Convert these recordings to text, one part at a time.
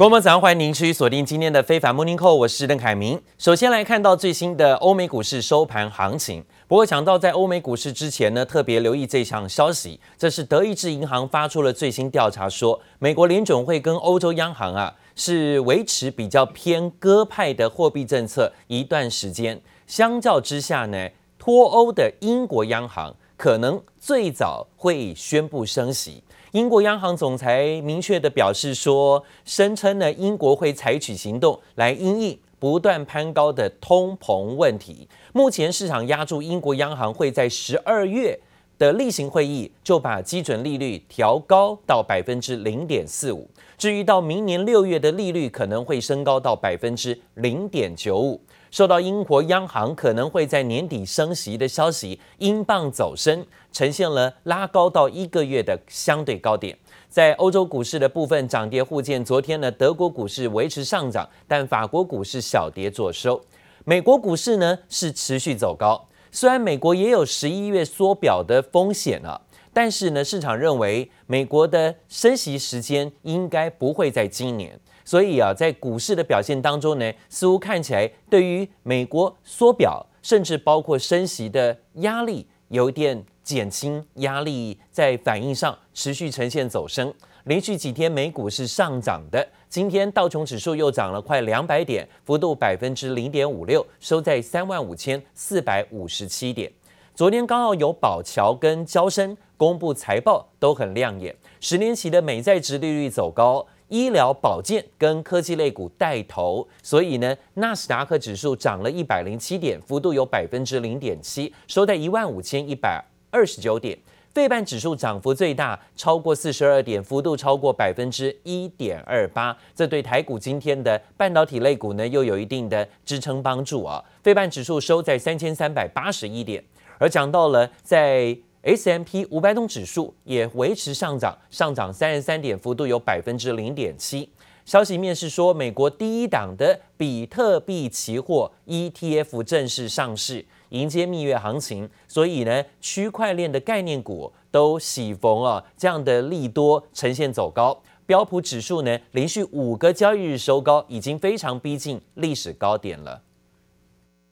各位早上欢迎您持续锁定今天的非凡 Morning Call，我是邓凯明。首先来看到最新的欧美股市收盘行情。不过讲到在欧美股市之前呢，特别留意这项消息，这是德意志银行发出了最新调查说，美国联准会跟欧洲央行啊是维持比较偏鸽派的货币政策一段时间。相较之下呢，脱欧的英国央行可能最早会宣布升息。英国央行总裁明确的表示说，声称呢，英国会采取行动来因应不断攀高的通膨问题。目前市场押注英国央行会在十二月的例行会议就把基准利率调高到百分之零点四五，至于到明年六月的利率可能会升高到百分之零点九五。受到英国央行可能会在年底升息的消息，英镑走升，呈现了拉高到一个月的相对高点。在欧洲股市的部分涨跌互见，昨天呢，德国股市维持上涨，但法国股市小跌作收。美国股市呢是持续走高，虽然美国也有十一月缩表的风险啊，但是呢，市场认为美国的升息时间应该不会在今年。所以啊，在股市的表现当中呢，似乎看起来对于美国缩表，甚至包括升息的压力，有一点减轻压力，在反应上持续呈现走升。连续几天美股是上涨的，今天道琼指数又涨了快两百点，幅度百分之零点五六，收在三万五千四百五十七点。昨天刚好有宝桥跟交生公布财报，都很亮眼，十年期的美债殖利率走高。医疗保健跟科技类股带头，所以呢，纳斯达克指数涨了一百零七点，幅度有百分之零点七，收在一万五千一百二十九点。费半指数涨幅最大，超过四十二点，幅度超过百分之一点二八。这对台股今天的半导体类股呢，又有一定的支撑帮助啊。费半指数收在三千三百八十一点，而讲到了在。S M P 五百种指数也维持上涨，上涨三十三点，幅度有百分之零点七。消息面是说，美国第一档的比特币期货 ETF 正式上市，迎接蜜月行情。所以呢，区块链的概念股都喜逢啊这样的利多呈现走高。标普指数呢，连续五个交易日收高，已经非常逼近历史高点了。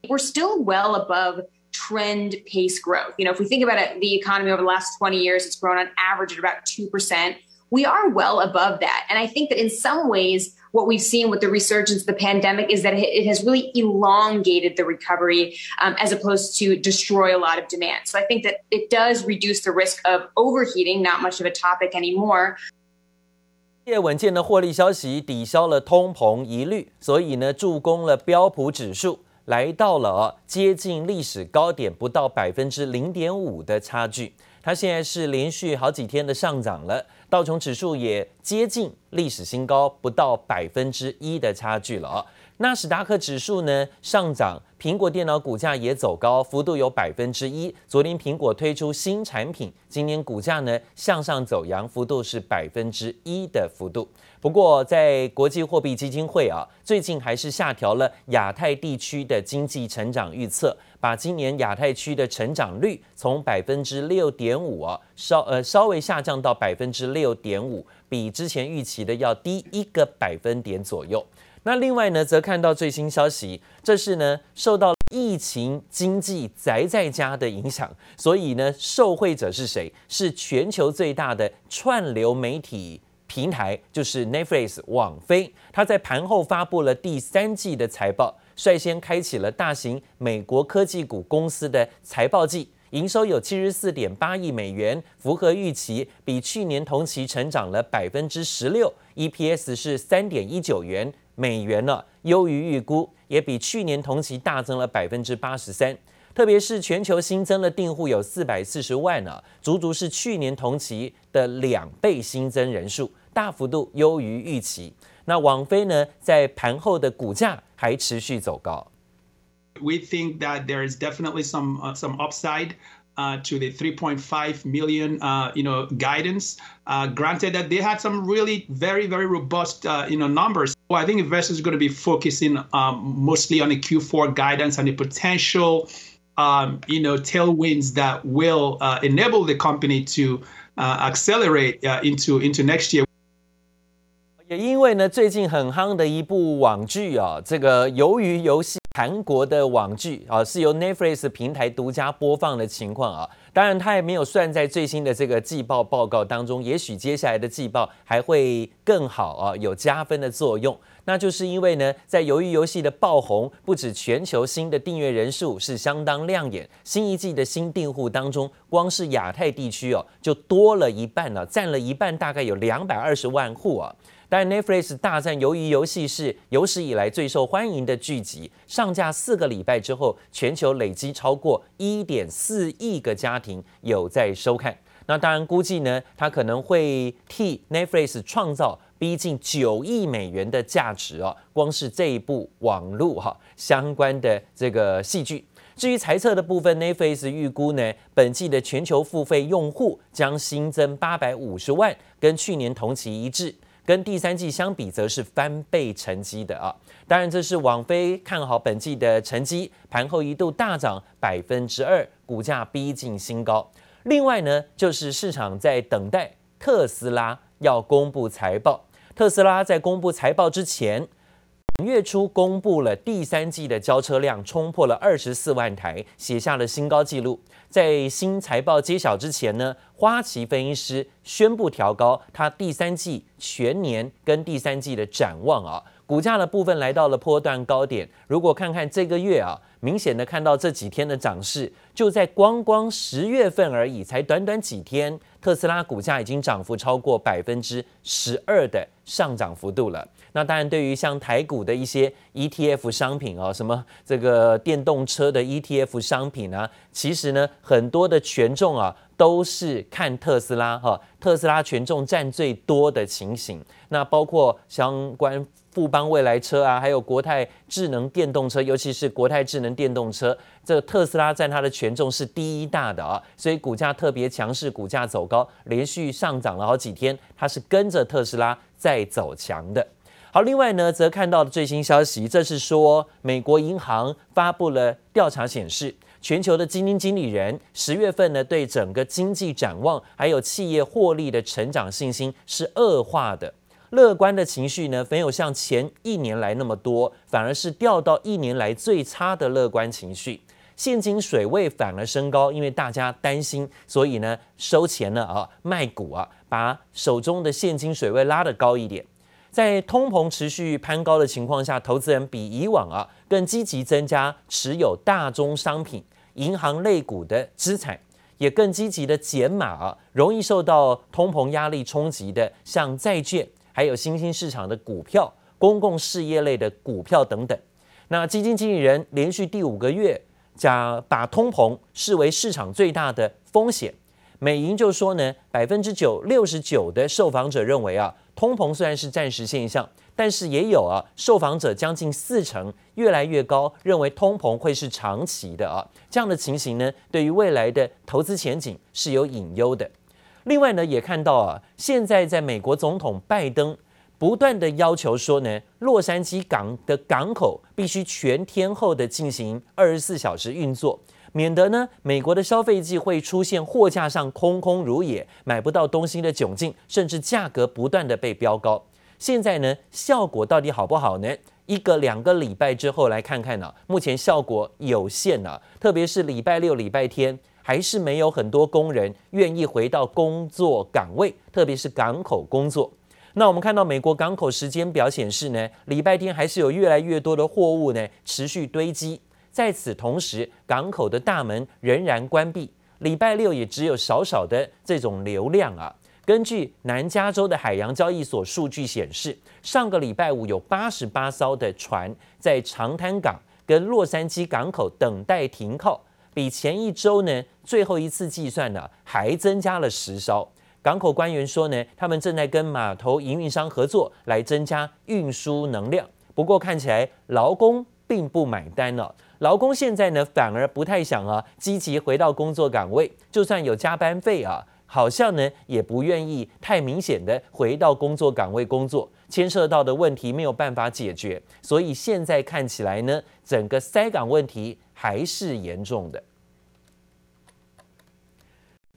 We're still well above. trend pace growth. You know, if we think about it, the economy over the last 20 years, it's grown on average at about 2%. We are well above that. And I think that in some ways, what we've seen with the resurgence of the pandemic is that it has really elongated the recovery um, as opposed to destroy a lot of demand. So I think that it does reduce the risk of overheating, not much of a topic anymore. 稳健的获利消息抵消了通膨疑虑，所以呢，助攻了标普指数。来到了接近历史高点，不到百分之零点五的差距。它现在是连续好几天的上涨了， 道琼指数也接近历史新高，不到百分之一的差距了。纳斯达克指数呢上涨，苹果电脑股价也走高，幅度有百分之一。昨天苹果推出新产品，今年股价呢向上走扬，幅度是百分之一的幅度。不过在国际货币基金会啊，最近还是下调了亚太地区的经济成长预测，把今年亚太区的成长率从百分之六点五啊稍呃稍微下降到百分之六点五，比之前预期的要低一个百分点左右。那另外呢，则看到最新消息，这是呢受到疫情经济宅在家的影响，所以呢受惠者是谁？是全球最大的串流媒体平台，就是 Netflix 网飞。它在盘后发布了第三季的财报，率先开启了大型美国科技股公司的财报季，营收有七十四点八亿美元，符合预期，比去年同期成长了百分之十六，EPS 是三点一九元。美元呢，优于预估，也比去年同期大增了百分之八十三。特别是全球新增的订户有四百四十万呢，足足是去年同期的两倍新增人数，大幅度优于预期。那网飞呢，在盘后的股价还持续走高。We think that there is definitely some some upside. Uh, to the 3.5 million, uh, you know, guidance. Uh, granted that they had some really very, very robust, uh, you know, numbers. Well, I think investors are going to be focusing um, mostly on the Q4 guidance and the potential, um, you know, tailwinds that will uh, enable the company to uh, accelerate into into next year. 也因为呢，最近很夯的一部网剧啊，这个鱿鱼游戏，韩国的网剧啊，是由 Netflix 平台独家播放的情况啊，当然它也没有算在最新的这个季报报告当中，也许接下来的季报还会更好啊，有加分的作用。那就是因为呢，在鱿鱼游戏的爆红，不止全球新的订阅人数是相当亮眼，新一季的新订户当中，光是亚太地区哦，就多了一半了，占了一半，大概有两百二十万户啊。但 Netflix 大战《鱿鱼游戏》是有史以来最受欢迎的剧集，上架四个礼拜之后，全球累积超过一点四亿个家庭有在收看。那当然估计呢，它可能会替 Netflix 创造逼近九亿美元的价值哦。光是这一部网络哈相关的这个戏剧。至于财测的部分，Netflix 预估呢，本季的全球付费用户将新增八百五十万，跟去年同期一致。跟第三季相比，则是翻倍成绩的啊！当然，这是网飞看好本季的成绩，盘后一度大涨百分之二，股价逼近新高。另外呢，就是市场在等待特斯拉要公布财报。特斯拉在公布财报之前，月初公布了第三季的交车量冲破了二十四万台，写下了新高纪录。在新财报揭晓之前呢，花旗分析师宣布调高它第三季全年跟第三季的展望啊，股价的部分来到了波段高点。如果看看这个月啊，明显的看到这几天的涨势，就在光光十月份而已，才短短几天，特斯拉股价已经涨幅超过百分之十二的上涨幅度了。那当然，对于像台股的一些 ETF 商品啊，什么这个电动车的 ETF 商品啊，其实呢，很多的权重啊都是看特斯拉哈，特斯拉权重占最多的情形。那包括相关富邦未来车啊，还有国泰智能电动车，尤其是国泰智能电动车，这个特斯拉占它的权重是第一大的啊，所以股价特别强势，股价走高，连续上涨了好几天，它是跟着特斯拉在走强的。好，另外呢，则看到的最新消息，这是说美国银行发布了调查显示，全球的基金经理人十月份呢，对整个经济展望还有企业获利的成长信心是恶化的，乐观的情绪呢，没有像前一年来那么多，反而是掉到一年来最差的乐观情绪，现金水位反而升高，因为大家担心，所以呢，收钱了啊，卖股啊，把手中的现金水位拉得高一点。在通膨持续攀高的情况下，投资人比以往啊更积极增加持有大宗商品、银行类股的资产，也更积极的减码啊容易受到通膨压力冲击的，像债券、还有新兴市场的股票、公共事业类的股票等等。那基金经理人连续第五个月将把通膨视为市场最大的风险。美银就说呢，百分之九六十九的受访者认为啊。通膨虽然是暂时现象，但是也有啊，受访者将近四成越来越高，认为通膨会是长期的啊。这样的情形呢，对于未来的投资前景是有隐忧的。另外呢，也看到啊，现在在美国总统拜登不断的要求说呢，洛杉矶港的港口必须全天候的进行二十四小时运作。免得呢，美国的消费季会出现货架上空空如也、买不到东西的窘境，甚至价格不断的被飙高。现在呢，效果到底好不好呢？一个两个礼拜之后来看看呢、目前效果有限啊，特别是礼拜六、礼拜天，还是没有很多工人愿意回到工作岗位，特别是港口工作。那我们看到美国港口时间表显示呢，礼拜天还是有越来越多的货物呢持续堆积。在此同时，港口的大门仍然关闭。礼拜六也只有少少的这种流量啊。根据南加州的海洋交易所数据显示，上个礼拜五有八十八艘的船在长滩港跟洛杉矶港口等待停靠，比前一周呢最后一次计算呢还增加了十艘。港口官员说呢，他们正在跟码头营运商合作来增加运输能量。不过看起来劳工并不买单了。劳工现在呢，反而不太想啊，积极回到工作岗位，就算有加班费啊，好像呢也不愿意太明显的回到工作岗位工作，牵涉到的问题没有办法解决，所以现在看起来呢，整个塞港问题还是严重的。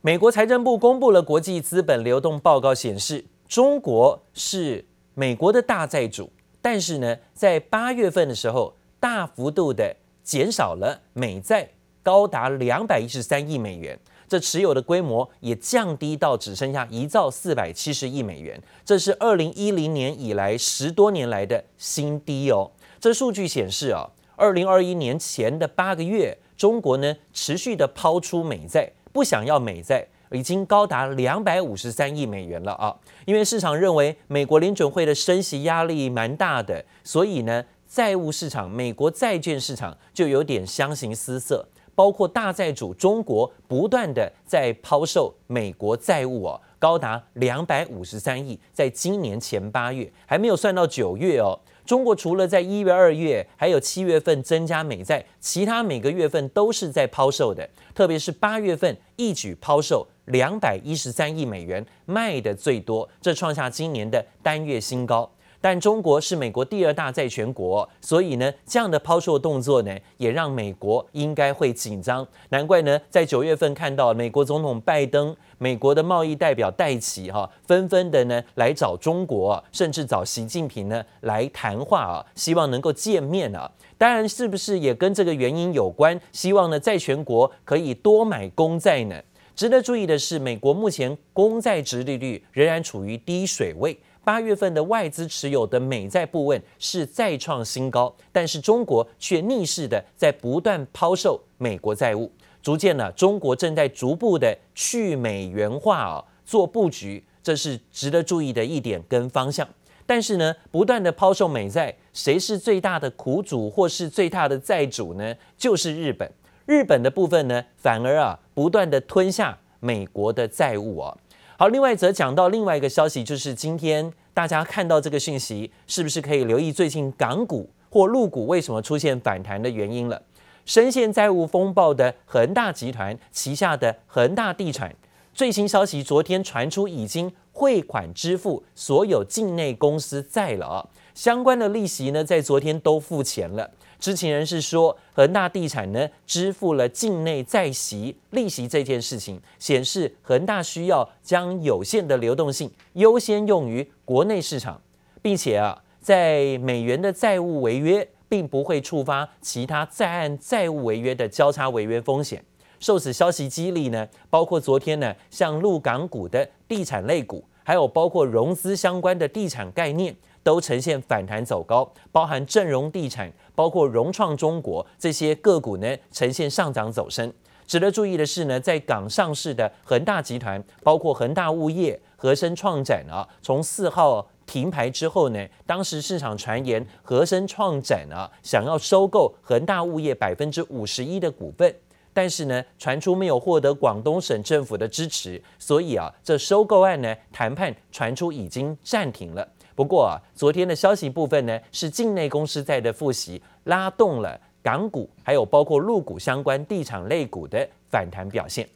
美国财政部公布了国际资本流动报告，显示中国是美国的大债主，但是呢，在八月份的时候，大幅度的减少了美债，高达两百一十三亿美元。这持有的规模也降低到只剩下一兆四百七十亿美元，这是二零一零年以来十多年来的新低哦。这数据显示啊，二零二一年前的八个月，中国呢持续的抛出美债，不想要美债，已经高达两百五十三亿美元了啊。因为市场认为美国联准会的升息压力蛮大的，所以呢，债务市场、美国债券市场就有点相形失色。包括大债主中国不断的在抛售美国债务哦，高达两百五十三亿，在今年前八月还没有算到九月哦。中国除了在一月、二月还有七月份增加美债，其他每个月份都是在抛售的，特别是八月份一举抛售两百一十三亿美元，卖的最多，这创下今年的单月新高。但中国是美国第二大债权国，所以呢，这样的抛售动作呢，也让美国应该会紧张。难怪呢，在九月份看到美国总统拜登、美国的贸易代表戴琪哈，纷纷的呢来找中国，甚至找习近平呢来谈话啊，希望能够见面啊。当然，是不是也跟这个原因有关？希望呢，债权国可以多买公债呢？值得注意的是，美国目前公债值利率仍然处于低水位。八月份的外资持有的美债部分是再创新高，但是中国却逆势的在不断抛售美国债务，逐渐呢，中国正在逐步的去美元化啊，做布局，这是值得注意的一点跟方向。但是呢，不断的抛售美债，谁是最大的苦主或是最大的债主呢？就是日本。日本的部分呢，反而啊，不断的吞下美国的债务啊。好，另外则讲到另外一个消息，就是今天大家看到这个讯息，是不是可以留意最近港股或陆股为什么出现反弹的原因了？深陷债务风暴的恒大集团旗下的恒大地产，最新消息昨天传出已经汇款支付所有境内公司债了啊，相关的利息呢，在昨天都付钱了。知情人士说，恒大地产呢支付了境内债息利息这件事情，显示恒大需要将有限的流动性优先用于国内市场，并且啊，在美元的债务违约，并不会触发其他在岸债务违约的交叉违约风险。受此消息激励呢，包括昨天呢，像陆港股的地产类股，还有包括融资相关的地产概念。都呈现反弹走高，包含正荣地产、包括融创中国这些个股呢，呈现上涨走升。值得注意的是呢，在港上市的恒大集团，包括恒大物业、和生创展啊，从四号停牌之后呢，当时市场传言和生创展啊想要收购恒大物业百分之五十一的股份，但是呢，传出没有获得广东省政府的支持，所以啊，这收购案呢谈判传出已经暂停了。不过啊，昨天的消息部分呢，是境内公司债的复习拉动了港股，还有包括陆股相关地产类股的反弹表现。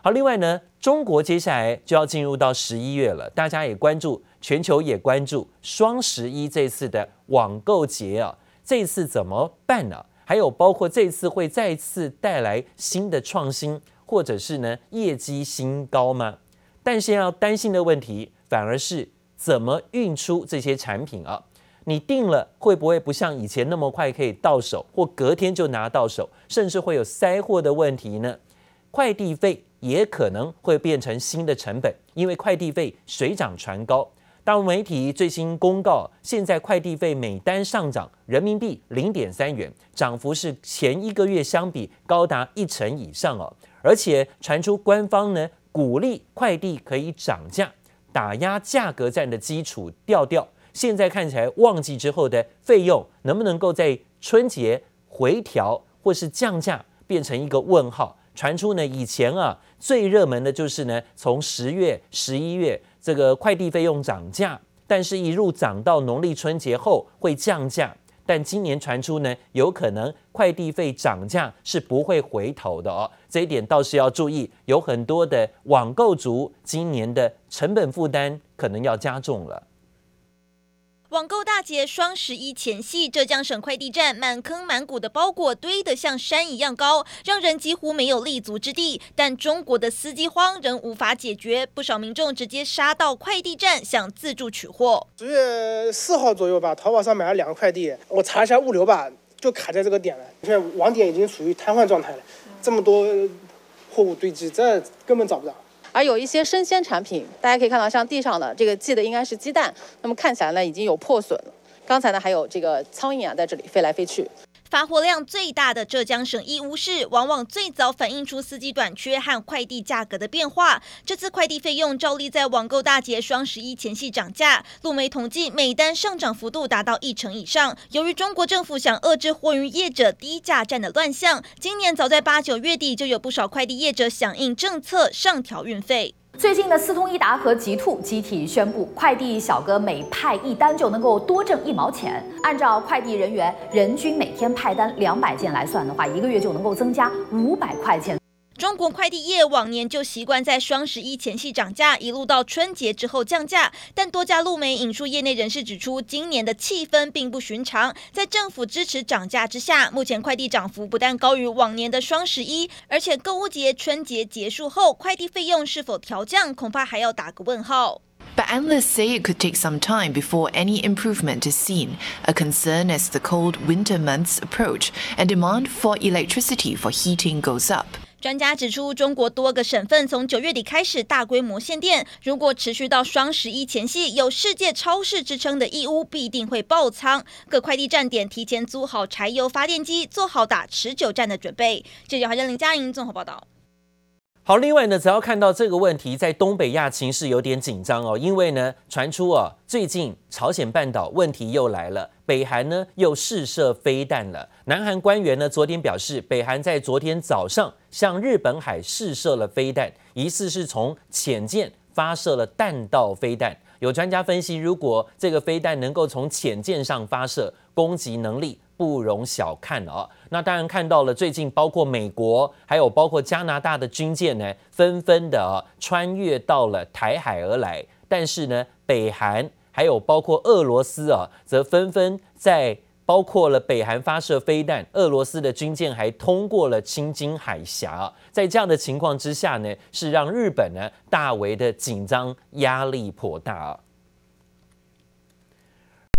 好，另外呢，中国接下来就要进入到十一月了，大家也关注，全球也关注双十一这次的网购节啊，这次怎么办呢？还有包括这次会再次带来新的创新，或者是呢业绩新高吗？但是要担心的问题反而是。怎么运出这些产品啊？你订了会不会不像以前那么快可以到手，或隔天就拿到手，甚至会有塞货的问题呢？快递费也可能会变成新的成本，因为快递费水涨船高。大陆媒体最新公告，现在快递费每单上涨人民币零点三元，涨幅是前一个月相比高达一成以上哦。而且传出官方呢鼓励快递可以涨价。打压价格战的基础调调，现在看起来旺季之后的费用能不能够在春节回调或是降价，变成一个问号。传出呢，以前啊最热门的就是呢，从十月、十一月这个快递费用涨价，但是一路涨到农历春节后会降价。但今年传出呢，有可能快递费涨价是不会回头的哦，这一点倒是要注意。有很多的网购族今年的成本负担可能要加重了。网购大节双十一前夕，浙江省快递站满坑满谷的包裹堆得像山一样高，让人几乎没有立足之地。但中国的司机荒仍无法解决，不少民众直接杀到快递站想自助取货。十月四号左右吧，淘宝上买了两个快递，我查一下物流吧，就卡在这个点了。现在网点已经处于瘫痪状态了，这么多货物堆积，这根本找不到。而有一些生鲜产品，大家可以看到，像地上的这个系的应该是鸡蛋，那么看起来呢已经有破损了。刚才呢还有这个苍蝇啊在这里飞来飞去。发货量最大的浙江省义乌市，往往最早反映出司机短缺和快递价格的变化。这次快递费用照例在网购大节双十一前夕涨价，路媒统计每单上涨幅度达到一成以上。由于中国政府想遏制货运业者低价战的乱象，今年早在八九月底就有不少快递业者响应政策上调运费。最近的四通一达和极兔集体宣布，快递小哥每派一单就能够多挣一毛钱。按照快递人员人均每天派单两百件来算的话，一个月就能够增加五百块钱。中国快递业往年就习惯在双十一前夕涨价，一路到春节之后降价。但多家路媒引述业内人士指出，今年的气氛并不寻常。在政府支持涨价之下，目前快递涨幅不但高于往年的双十一，而且购物节、春节结束后，快递费用是否调降，恐怕还要打个问号。But analysts say it could take some time before any improvement is seen, a concern as the cold winter months approach and demand for electricity for heating goes up. 专家指出，中国多个省份从九月底开始大规模限电，如果持续到双十一前夕，有“世界超市”之称的义乌必定会爆仓。各快递站点提前租好柴油发电机，做好打持久战的准备。记者华珍林佳莹综合报道。好，另外呢，只要看到这个问题，在东北亚情势有点紧张哦，因为呢，传出啊，最近朝鲜半岛问题又来了，北韩呢又试射飞弹了。南韩官员呢昨天表示，北韩在昨天早上向日本海试射了飞弹，疑似是从潜舰发射了弹道飞弹。有专家分析，如果这个飞弹能够从潜舰上发射，攻击能力。不容小看哦。那当然看到了，最近包括美国，还有包括加拿大的军舰呢，纷纷的啊穿越到了台海而来。但是呢，北韩还有包括俄罗斯啊，则纷纷在包括了北韩发射飞弹，俄罗斯的军舰还通过了青津海峡。在这样的情况之下呢，是让日本呢大为的紧张，压力颇大。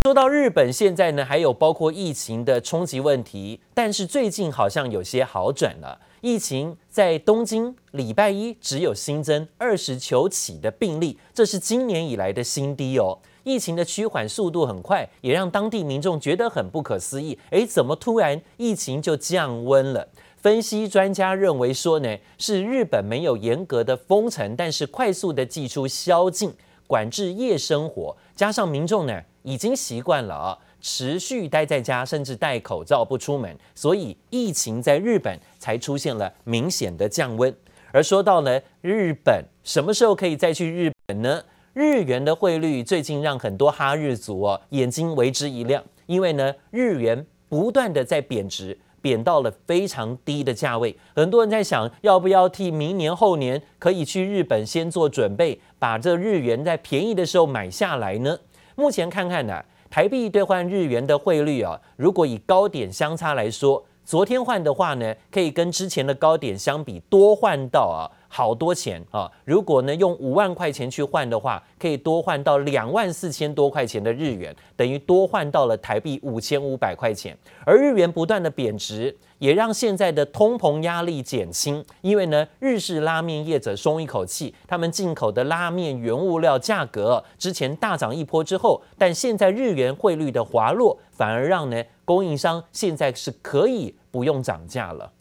说到日本现在呢，还有包括疫情的冲击问题，但是最近好像有些好转了。疫情在东京礼拜一只有新增二十九起的病例，这是今年以来的新低哦。疫情的趋缓速度很快，也让当地民众觉得很不可思议。诶，怎么突然疫情就降温了？分析专家认为说呢，是日本没有严格的封城，但是快速的祭出宵禁，管制夜生活，加上民众呢。已经习惯了啊，持续待在家，甚至戴口罩不出门，所以疫情在日本才出现了明显的降温。而说到呢，日本什么时候可以再去日本呢？日元的汇率最近让很多哈日族哦眼睛为之一亮，因为呢日元不断的在贬值，贬到了非常低的价位。很多人在想，要不要替明年后年可以去日本先做准备，把这日元在便宜的时候买下来呢？目前看看呢、台币兑换日元的汇率啊，如果以高点相差来说，昨天换的话呢，可以跟之前的高点相比多换到啊。好多钱啊！如果呢用五万块钱去换的话，可以多换到两万四千多块钱的日元，等于多换到了台币五千五百块钱。而日元不断的贬值，也让现在的通膨压力减轻。因为呢，日式拉面业者松一口气，他们进口的拉面原物料价格之前大涨一波之后，但现在日元汇率的滑落，反而让呢供应商现在是可以不用涨价了。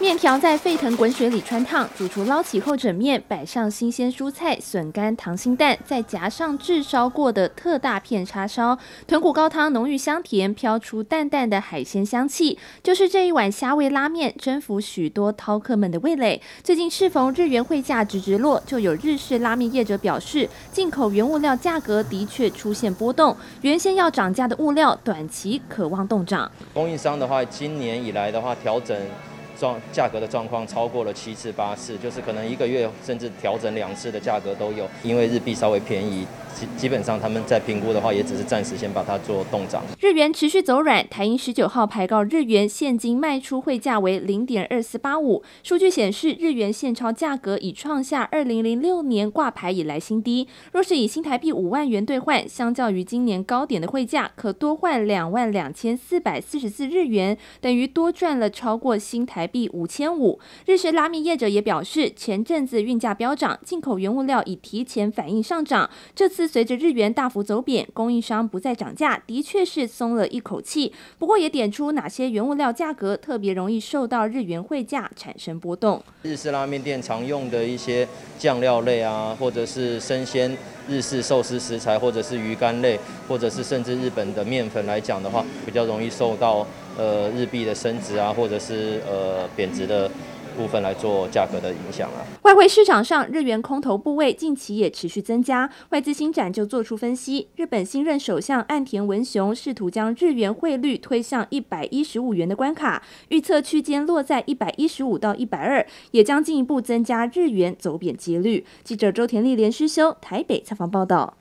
面条在沸腾滚水里穿烫，主厨捞起后整面，摆上新鲜蔬菜、笋干、溏心蛋，再夹上炙烧过的特大片叉烧，豚骨高汤浓郁香甜，飘出淡淡的海鲜香气，就是这一碗虾味拉面，征服许多饕客们的味蕾。最近适逢日元汇价直直落，就有日式拉面业者表示，进口原物料价格的确出现波动，原先要涨价的物料，短期可望动涨。供应商的话，今年以来的话调整。状价格的状况超过了七次八次，就是可能一个月甚至调整两次的价格都有，因为日币稍微便宜，基本上他们在评估的话，也只是暂时先把它做冻涨。日元持续走软，台银十九号排告日元现金卖出汇价为零点二四八五。数据显示，日元现钞价格已创下二零零六年挂牌以来新低。若是以新台币五万元兑换，相较于今年高点的汇价，可多换两万两千四百四十四日元，等于多赚了超过新台币五千五。日式拉面业者也表示，前阵子运价飙涨，进口原物料已提前反应上涨。这次随着日元大幅走贬，供应商不再涨价，的确是松了一口气。不过也点出哪些原物料价格特别容易受到日元汇价产生波动。日式拉面店常用的一些酱料类啊，或者是生鲜日式寿司食材，或者是鱼干类，或者是甚至日本的面粉来讲的话，比较容易受到呃日币的升值啊，或者是呃贬值的。部分来做价格的影响啊。外汇市场上，日元空头部位近期也持续增加。外资新展就做出分析，日本新任首相岸田文雄试图将日元汇率推向一百一十五元的关卡，预测区间落在一百一十五到一百二，也将进一步增加日元走贬几率。记者周田丽连诗修台北采访报道。